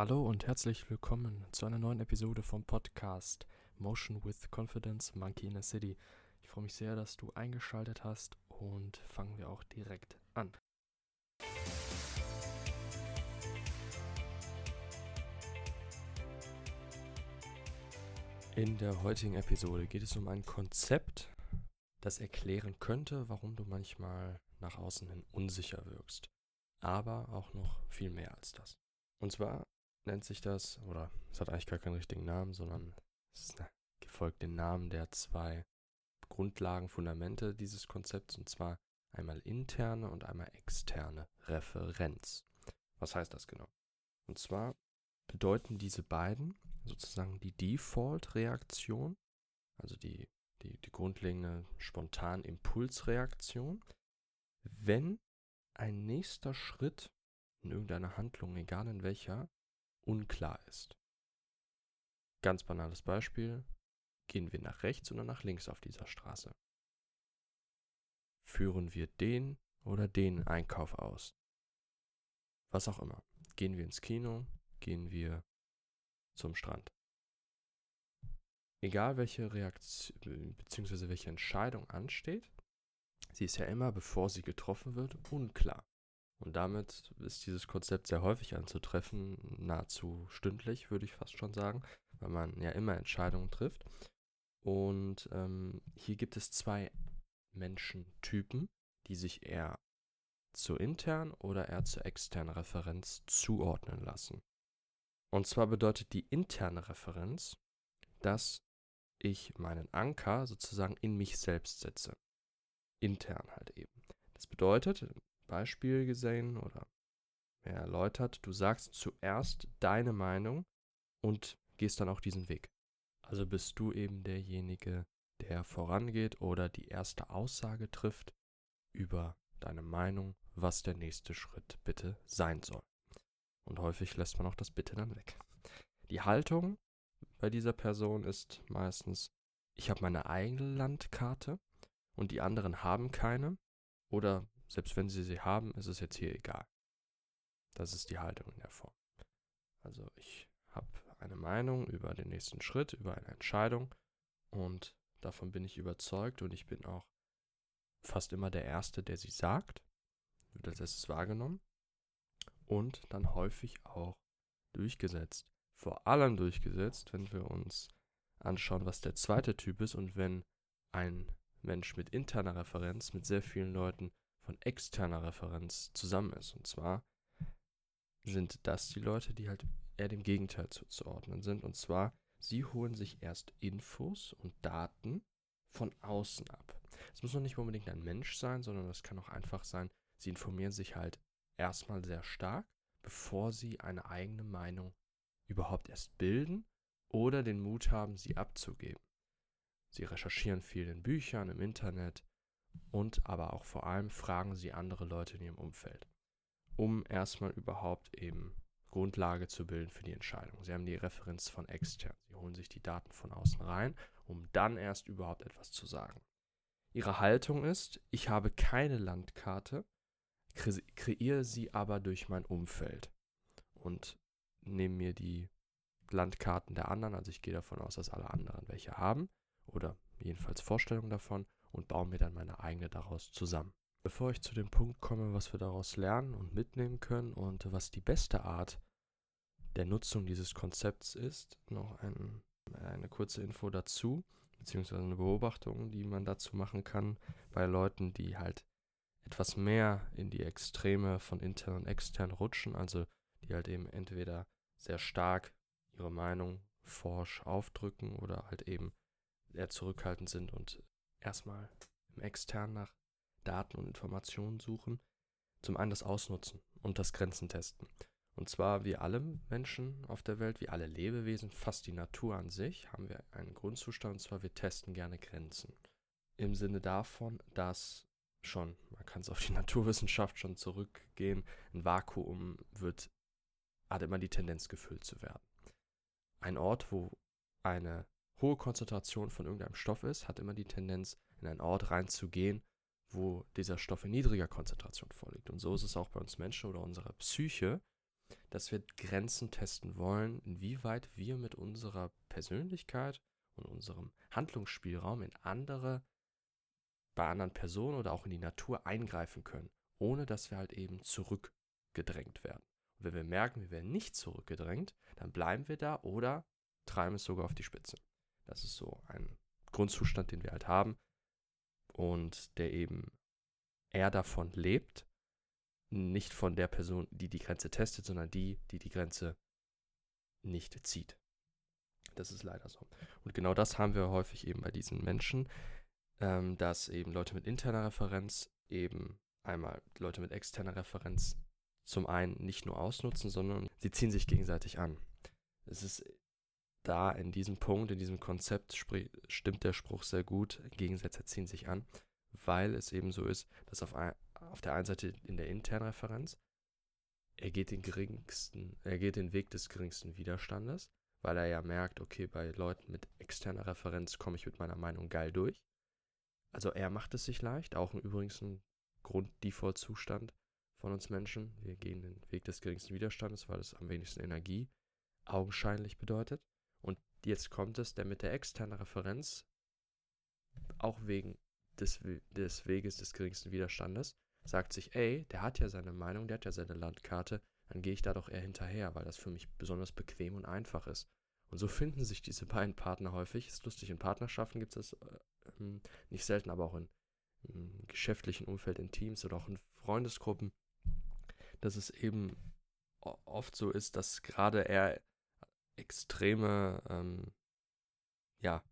Hallo und herzlich willkommen zu einer neuen Episode vom Podcast Motion with Confidence Monkey in a City. Ich freue mich sehr, dass du eingeschaltet hast und fangen wir auch direkt an. In der heutigen Episode geht es um ein Konzept, das erklären könnte, warum du manchmal nach außen hin unsicher wirkst. Aber auch noch viel mehr als das. Und zwar nennt sich das, oder es hat eigentlich gar keinen richtigen Namen, sondern es ist gefolgt den Namen der zwei Grundlagen, Fundamente dieses Konzepts, und zwar einmal interne und einmal externe Referenz. Was heißt das genau? Und zwar bedeuten diese beiden sozusagen die Default-Reaktion, also die, die, die grundlegende spontan Impulsreaktion, wenn ein nächster Schritt in irgendeiner Handlung, egal in welcher, unklar ist. Ganz banales Beispiel. Gehen wir nach rechts oder nach links auf dieser Straße? Führen wir den oder den Einkauf aus? Was auch immer. Gehen wir ins Kino? Gehen wir zum Strand? Egal welche Reaktion bzw. welche Entscheidung ansteht, sie ist ja immer, bevor sie getroffen wird, unklar. Und damit ist dieses Konzept sehr häufig anzutreffen, nahezu stündlich, würde ich fast schon sagen, weil man ja immer Entscheidungen trifft. Und ähm, hier gibt es zwei Menschentypen, die sich eher zur internen oder eher zur externen Referenz zuordnen lassen. Und zwar bedeutet die interne Referenz, dass ich meinen Anker sozusagen in mich selbst setze. Intern halt eben. Das bedeutet, Beispiel gesehen oder mehr erläutert, du sagst zuerst deine Meinung und gehst dann auch diesen Weg. Also bist du eben derjenige, der vorangeht oder die erste Aussage trifft über deine Meinung, was der nächste Schritt bitte sein soll. Und häufig lässt man auch das Bitte dann weg. Die Haltung bei dieser Person ist meistens, ich habe meine eigene Landkarte und die anderen haben keine. Oder selbst wenn sie sie haben, ist es jetzt hier egal. Das ist die Haltung in der Form. Also ich habe eine Meinung über den nächsten Schritt, über eine Entscheidung und davon bin ich überzeugt und ich bin auch fast immer der Erste, der sie sagt, wird als erstes wahrgenommen und dann häufig auch durchgesetzt. Vor allem durchgesetzt, wenn wir uns anschauen, was der zweite Typ ist und wenn ein Mensch mit interner Referenz mit sehr vielen Leuten von externer Referenz zusammen ist. Und zwar sind das die Leute, die halt eher dem Gegenteil zuzuordnen sind. Und zwar, sie holen sich erst Infos und Daten von außen ab. Es muss noch nicht unbedingt ein Mensch sein, sondern es kann auch einfach sein, sie informieren sich halt erstmal sehr stark, bevor sie eine eigene Meinung überhaupt erst bilden oder den Mut haben, sie abzugeben. Sie recherchieren viel in Büchern, im Internet, und aber auch vor allem fragen sie andere Leute in ihrem Umfeld, um erstmal überhaupt eben Grundlage zu bilden für die Entscheidung. Sie haben die Referenz von extern. Sie holen sich die Daten von außen rein, um dann erst überhaupt etwas zu sagen. Ihre Haltung ist, ich habe keine Landkarte, kre kreiere sie aber durch mein Umfeld und nehme mir die Landkarten der anderen, also ich gehe davon aus, dass alle anderen welche haben oder jedenfalls Vorstellungen davon und baue mir dann meine eigene daraus zusammen. Bevor ich zu dem Punkt komme, was wir daraus lernen und mitnehmen können und was die beste Art der Nutzung dieses Konzepts ist, noch ein, eine kurze Info dazu, beziehungsweise eine Beobachtung, die man dazu machen kann bei Leuten, die halt etwas mehr in die Extreme von intern und extern rutschen, also die halt eben entweder sehr stark ihre Meinung forsch aufdrücken oder halt eben eher zurückhaltend sind und erstmal im extern nach Daten und Informationen suchen. Zum einen das Ausnutzen und das Grenzen testen. Und zwar wie alle Menschen auf der Welt, wie alle Lebewesen, fast die Natur an sich, haben wir einen Grundzustand, und zwar wir testen gerne Grenzen. Im Sinne davon, dass schon, man kann es auf die Naturwissenschaft schon zurückgehen, ein Vakuum wird, hat immer die Tendenz gefüllt zu werden. Ein Ort, wo eine hohe Konzentration von irgendeinem Stoff ist, hat immer die Tendenz, in einen Ort reinzugehen, wo dieser Stoff in niedriger Konzentration vorliegt. Und so ist es auch bei uns Menschen oder unserer Psyche. dass wir Grenzen testen wollen, inwieweit wir mit unserer Persönlichkeit und unserem Handlungsspielraum in andere, bei anderen Personen oder auch in die Natur eingreifen können, ohne dass wir halt eben zurückgedrängt werden. Und wenn wir merken, wir werden nicht zurückgedrängt, dann bleiben wir da oder treiben es sogar auf die Spitze. Das ist so ein Grundzustand, den wir halt haben und der eben eher davon lebt, nicht von der Person, die die Grenze testet, sondern die, die die Grenze nicht zieht. Das ist leider so. Und genau das haben wir häufig eben bei diesen Menschen, ähm, dass eben Leute mit interner Referenz eben einmal Leute mit externer Referenz zum einen nicht nur ausnutzen, sondern sie ziehen sich gegenseitig an. Es ist da in diesem Punkt, in diesem Konzept stimmt der Spruch sehr gut, Gegensätze ziehen sich an, weil es eben so ist, dass auf, ein, auf der einen Seite in der internen Referenz, er geht den geringsten, er geht den Weg des geringsten Widerstandes, weil er ja merkt, okay, bei Leuten mit externer Referenz komme ich mit meiner Meinung geil durch. Also er macht es sich leicht, auch übrigens ein Grund-Default-Zustand von uns Menschen. Wir gehen den Weg des geringsten Widerstandes, weil es am wenigsten Energie augenscheinlich bedeutet. Jetzt kommt es, der mit der externen Referenz, auch wegen des, des Weges des geringsten Widerstandes, sagt sich, ey, der hat ja seine Meinung, der hat ja seine Landkarte, dann gehe ich da doch eher hinterher, weil das für mich besonders bequem und einfach ist. Und so finden sich diese beiden Partner häufig. Ist lustig, in Partnerschaften gibt es das äh, nicht selten, aber auch in, im geschäftlichen Umfeld, in Teams oder auch in Freundesgruppen, dass es eben oft so ist, dass gerade eher extreme, ähm, ja,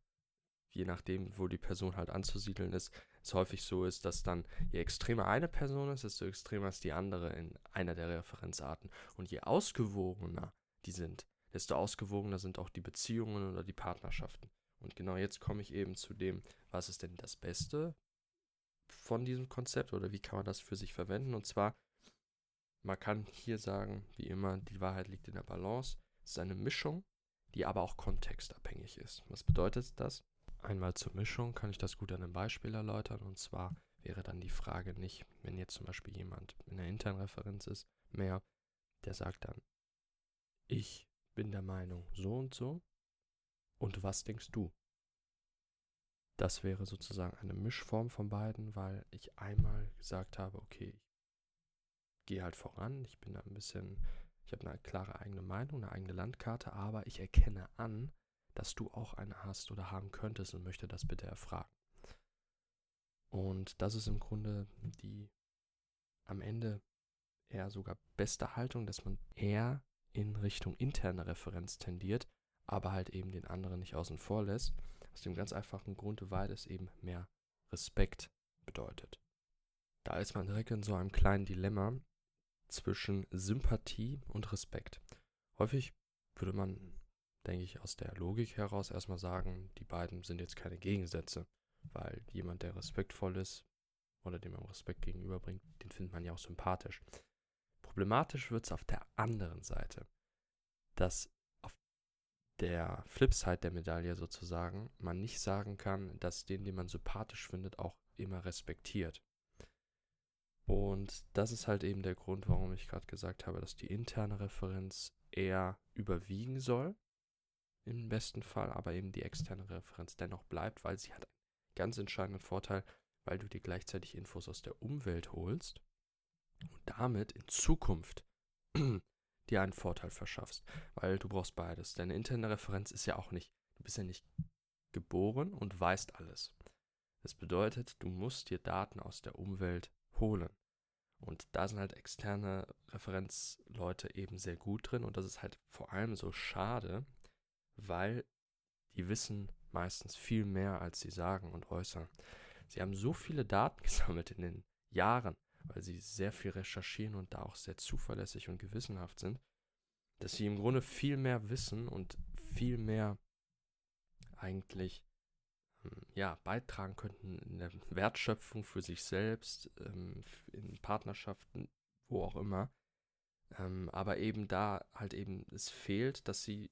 je nachdem, wo die Person halt anzusiedeln ist, es häufig so ist, dass dann je extremer eine Person ist, desto extremer ist die andere in einer der Referenzarten. Und je ausgewogener die sind, desto ausgewogener sind auch die Beziehungen oder die Partnerschaften. Und genau jetzt komme ich eben zu dem, was ist denn das Beste von diesem Konzept oder wie kann man das für sich verwenden? Und zwar, man kann hier sagen, wie immer, die Wahrheit liegt in der Balance. Ist eine Mischung, die aber auch kontextabhängig ist. Was bedeutet das? Einmal zur Mischung kann ich das gut an einem Beispiel erläutern. Und zwar wäre dann die Frage nicht, wenn jetzt zum Beispiel jemand in der internen Referenz ist, mehr, der sagt dann, ich bin der Meinung so und so. Und was denkst du? Das wäre sozusagen eine Mischform von beiden, weil ich einmal gesagt habe, okay, ich gehe halt voran, ich bin da ein bisschen, ich habe eine klare eigene Meinung, eine eigene Landkarte, aber ich erkenne an, dass du auch eine hast oder haben könntest und möchte das bitte erfragen. Und das ist im Grunde die am Ende eher sogar beste Haltung, dass man eher in Richtung interne Referenz tendiert, aber halt eben den anderen nicht außen vor lässt. Aus dem ganz einfachen Grund, weil es eben mehr Respekt bedeutet. Da ist man direkt in so einem kleinen Dilemma zwischen Sympathie und Respekt. Häufig würde man denke ich, aus der Logik heraus erstmal sagen, die beiden sind jetzt keine Gegensätze, weil jemand, der respektvoll ist oder dem man Respekt gegenüberbringt, den findet man ja auch sympathisch. Problematisch wird es auf der anderen Seite, dass auf der Flipside der Medaille sozusagen man nicht sagen kann, dass den, den man sympathisch findet, auch immer respektiert. Und das ist halt eben der Grund, warum ich gerade gesagt habe, dass die interne Referenz eher überwiegen soll im besten Fall, aber eben die externe Referenz dennoch bleibt, weil sie hat einen ganz entscheidenden Vorteil, weil du dir gleichzeitig Infos aus der Umwelt holst und damit in Zukunft dir einen Vorteil verschaffst, weil du brauchst beides. Deine interne Referenz ist ja auch nicht, du bist ja nicht geboren und weißt alles. Das bedeutet, du musst dir Daten aus der Umwelt holen. Und da sind halt externe Referenzleute eben sehr gut drin und das ist halt vor allem so schade, weil die wissen meistens viel mehr, als sie sagen und äußern. Sie haben so viele Daten gesammelt in den Jahren, weil sie sehr viel recherchieren und da auch sehr zuverlässig und gewissenhaft sind, dass sie im Grunde viel mehr wissen und viel mehr eigentlich ja, beitragen könnten in der Wertschöpfung für sich selbst, ähm, in Partnerschaften, wo auch immer. Ähm, aber eben da halt eben es fehlt, dass sie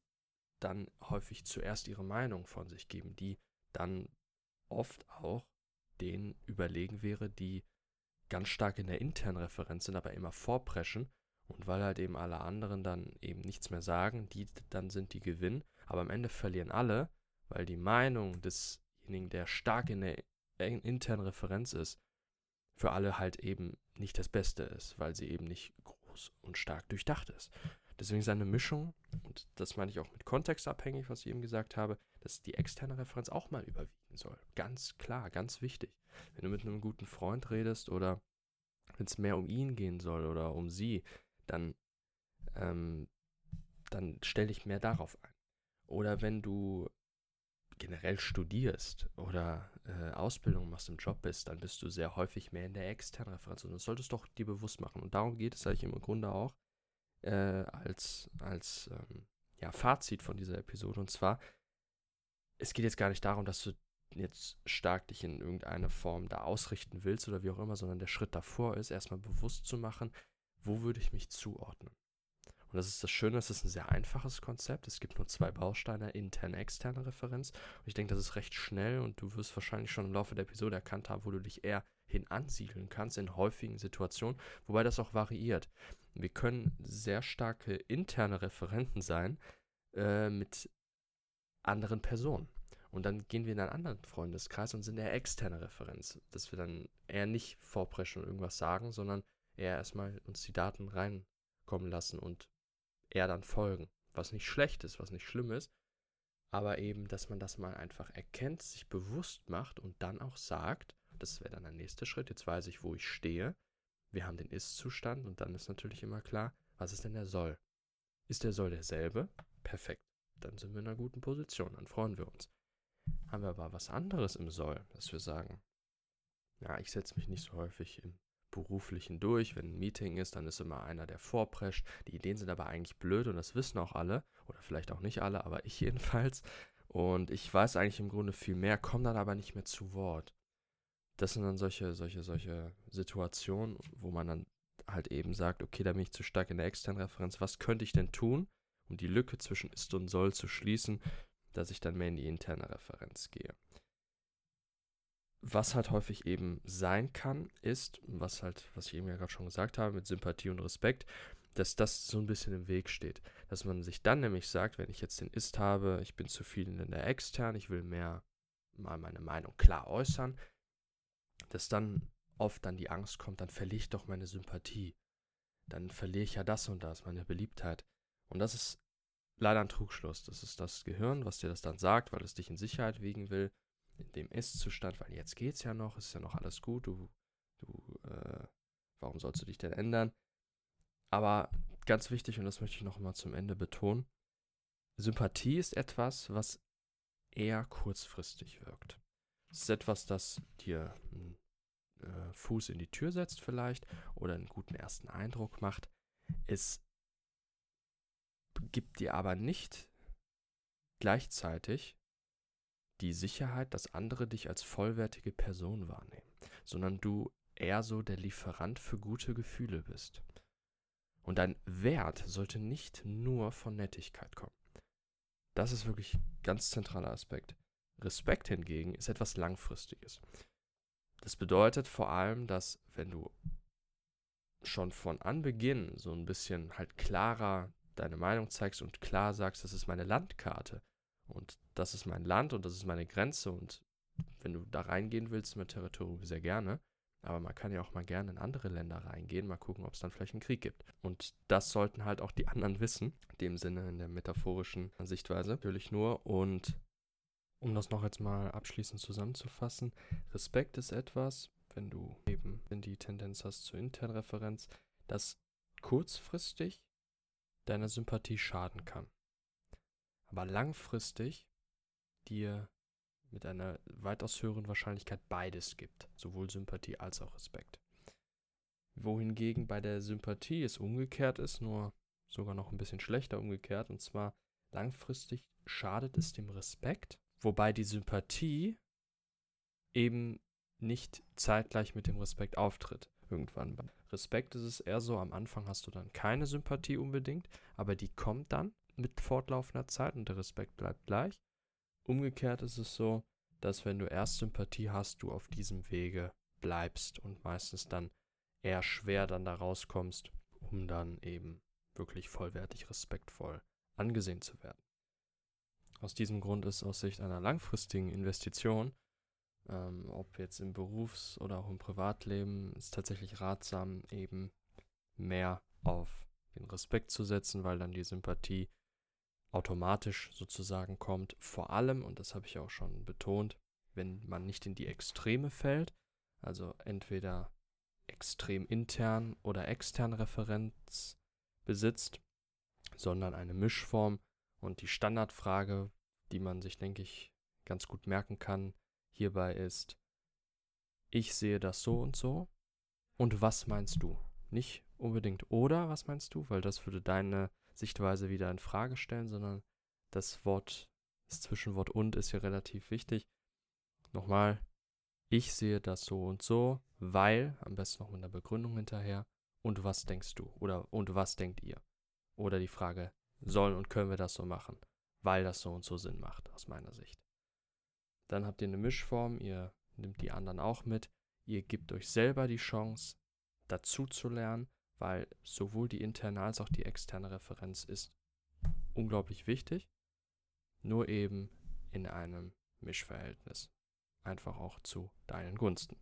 dann häufig zuerst ihre Meinung von sich geben, die dann oft auch denen überlegen wäre, die ganz stark in der internen Referenz sind, aber immer vorpreschen Und weil halt eben alle anderen dann eben nichts mehr sagen, die dann sind die Gewinn. Aber am Ende verlieren alle, weil die Meinung desjenigen, der stark in der internen Referenz ist, für alle halt eben nicht das Beste ist, weil sie eben nicht groß und stark durchdacht ist. Deswegen ist eine Mischung, und das meine ich auch mit kontextabhängig, was ich eben gesagt habe, dass die externe Referenz auch mal überwiegen soll. Ganz klar, ganz wichtig. Wenn du mit einem guten Freund redest oder wenn es mehr um ihn gehen soll oder um sie, dann, ähm, dann stell dich mehr darauf ein. Oder wenn du generell studierst oder äh, Ausbildung machst, im Job bist, dann bist du sehr häufig mehr in der externen Referenz. Und das solltest du doch dir bewusst machen. Und darum geht es eigentlich im Grunde auch äh, als, als ähm, ja, Fazit von dieser Episode. Und zwar, es geht jetzt gar nicht darum, dass du jetzt stark dich in irgendeine Form da ausrichten willst oder wie auch immer, sondern der Schritt davor ist, erstmal bewusst zu machen, wo würde ich mich zuordnen. Und das ist das Schöne, es ist ein sehr einfaches Konzept. Es gibt nur zwei Bausteine, interne, externe Referenz. Und ich denke, das ist recht schnell und du wirst wahrscheinlich schon im Laufe der Episode erkannt haben, wo du dich eher hin ansiedeln kannst in häufigen Situationen, wobei das auch variiert. Wir können sehr starke interne Referenten sein äh, mit anderen Personen. Und dann gehen wir in einen anderen Freundeskreis und sind eher externe Referenz, dass wir dann eher nicht vorpreschen und irgendwas sagen, sondern eher erstmal uns die Daten reinkommen lassen und eher dann folgen. Was nicht schlecht ist, was nicht schlimm ist, aber eben, dass man das mal einfach erkennt, sich bewusst macht und dann auch sagt, das wäre dann der nächste Schritt, jetzt weiß ich, wo ich stehe. Wir haben den Ist-Zustand und dann ist natürlich immer klar, was ist denn der Soll? Ist der Soll derselbe? Perfekt. Dann sind wir in einer guten Position, dann freuen wir uns. Haben wir aber was anderes im Soll, dass wir sagen, ja, ich setze mich nicht so häufig im beruflichen durch. Wenn ein Meeting ist, dann ist immer einer, der vorprescht. Die Ideen sind aber eigentlich blöd und das wissen auch alle. Oder vielleicht auch nicht alle, aber ich jedenfalls. Und ich weiß eigentlich im Grunde viel mehr, komme dann aber nicht mehr zu Wort. Das sind dann solche, solche, solche Situationen, wo man dann halt eben sagt, okay, da bin ich zu stark in der externen Referenz. Was könnte ich denn tun, um die Lücke zwischen ist und soll zu schließen, dass ich dann mehr in die interne Referenz gehe? Was halt häufig eben sein kann, ist, was halt, was ich eben ja gerade schon gesagt habe, mit Sympathie und Respekt, dass das so ein bisschen im Weg steht. Dass man sich dann nämlich sagt, wenn ich jetzt den Ist habe, ich bin zu viel in der extern, ich will mehr mal meine Meinung klar äußern, dass dann oft dann die Angst kommt, dann verliere ich doch meine Sympathie. Dann verliere ich ja das und das, meine Beliebtheit. Und das ist leider ein Trugschluss. Das ist das Gehirn, was dir das dann sagt, weil es dich in Sicherheit wiegen will in dem Ist-Zustand, weil jetzt geht's ja noch, ist ja noch alles gut, du, du, äh, warum sollst du dich denn ändern? Aber ganz wichtig, und das möchte ich noch mal zum Ende betonen, Sympathie ist etwas, was eher kurzfristig wirkt. Es ist etwas, das dir einen äh, Fuß in die Tür setzt vielleicht oder einen guten ersten Eindruck macht. Es gibt dir aber nicht gleichzeitig die Sicherheit, dass andere dich als vollwertige Person wahrnehmen, sondern du eher so der Lieferant für gute Gefühle bist. Und dein Wert sollte nicht nur von Nettigkeit kommen. Das ist wirklich ein ganz zentraler Aspekt. Respekt hingegen ist etwas Langfristiges. Das bedeutet vor allem, dass wenn du schon von Anbeginn so ein bisschen halt klarer deine Meinung zeigst und klar sagst, das ist meine Landkarte, und das ist mein Land und das ist meine Grenze. Und wenn du da reingehen willst mit Territorium, sehr gerne. Aber man kann ja auch mal gerne in andere Länder reingehen, mal gucken, ob es dann vielleicht einen Krieg gibt. Und das sollten halt auch die anderen wissen, in dem Sinne, in der metaphorischen Sichtweise, natürlich nur. Und um das noch jetzt mal abschließend zusammenzufassen, Respekt ist etwas, wenn du eben die Tendenz hast zur internen Referenz, das kurzfristig deiner Sympathie schaden kann aber langfristig dir mit einer weitaus höheren Wahrscheinlichkeit beides gibt, sowohl Sympathie als auch Respekt. Wohingegen bei der Sympathie es umgekehrt ist, nur sogar noch ein bisschen schlechter umgekehrt, und zwar langfristig schadet es dem Respekt, wobei die Sympathie eben nicht zeitgleich mit dem Respekt auftritt. Irgendwann. Bei Respekt ist es eher so, am Anfang hast du dann keine Sympathie unbedingt, aber die kommt dann mit fortlaufender Zeit und der Respekt bleibt gleich. Umgekehrt ist es so, dass wenn du erst Sympathie hast, du auf diesem Wege bleibst und meistens dann eher schwer dann da rauskommst um dann eben wirklich vollwertig respektvoll angesehen zu werden. Aus diesem Grund ist aus Sicht einer langfristigen Investition, ähm, ob jetzt im Berufs- oder auch im Privatleben, ist tatsächlich ratsam, eben mehr auf den Respekt zu setzen, weil dann die Sympathie automatisch sozusagen kommt. Vor allem, und das habe ich auch schon betont, wenn man nicht in die Extreme fällt, also entweder extrem intern oder extern Referenz besitzt, sondern eine Mischform. Und die Standardfrage, die man sich, denke ich, ganz gut merken kann, hierbei ist, ich sehe das so und so. Und was meinst du? Nicht unbedingt oder was meinst du, weil das würde deine Sichtweise wieder in Frage stellen, sondern das Wort, das Zwischenwort und ist ja relativ wichtig. Nochmal, ich sehe das so und so, weil, am besten noch mit einer Begründung hinterher, und was denkst du? Oder und was denkt ihr? Oder die Frage, sollen und können wir das so machen? Weil das so und so Sinn macht, aus meiner Sicht. Dann habt ihr eine Mischform, ihr nehmt die anderen auch mit, ihr gebt euch selber die Chance, dazu zu lernen, weil sowohl die interne als auch die externe Referenz ist unglaublich wichtig, nur eben in einem Mischverhältnis. Einfach auch zu deinen Gunsten.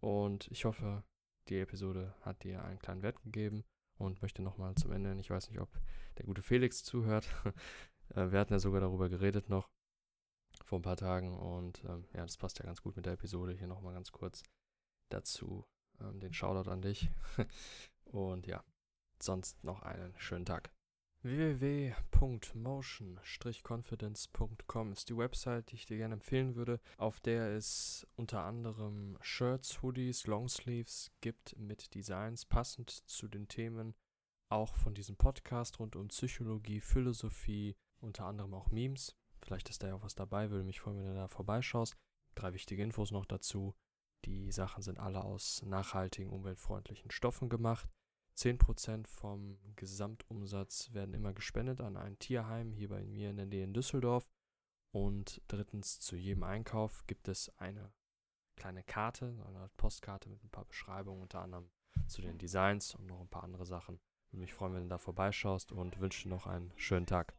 Und ich hoffe, die Episode hat dir einen kleinen Wert gegeben und möchte nochmal zum Ende, ich weiß nicht, ob der gute Felix zuhört. Äh, wir hatten ja sogar darüber geredet noch vor ein paar Tagen und ähm, ja, das passt ja ganz gut mit der Episode. Hier nochmal ganz kurz dazu ähm, den Shoutout an dich. und ja, sonst noch einen schönen Tag www.motion-confidence.com ist die Website, die ich dir gerne empfehlen würde, auf der es unter anderem Shirts, Hoodies, Longsleeves gibt mit Designs passend zu den Themen auch von diesem Podcast rund um Psychologie, Philosophie, unter anderem auch Memes. Vielleicht ist da ja auch was dabei, würde mich freuen, wenn du da vorbeischaust. Drei wichtige Infos noch dazu. Die Sachen sind alle aus nachhaltigen, umweltfreundlichen Stoffen gemacht. 10% vom Gesamtumsatz werden immer gespendet an ein Tierheim hier bei mir in der Nähe in Düsseldorf. Und drittens, zu jedem Einkauf gibt es eine kleine Karte, eine Postkarte mit ein paar Beschreibungen, unter anderem zu den Designs und noch ein paar andere Sachen. Würde mich freuen, wenn du da vorbeischaust und wünsche dir noch einen schönen Tag.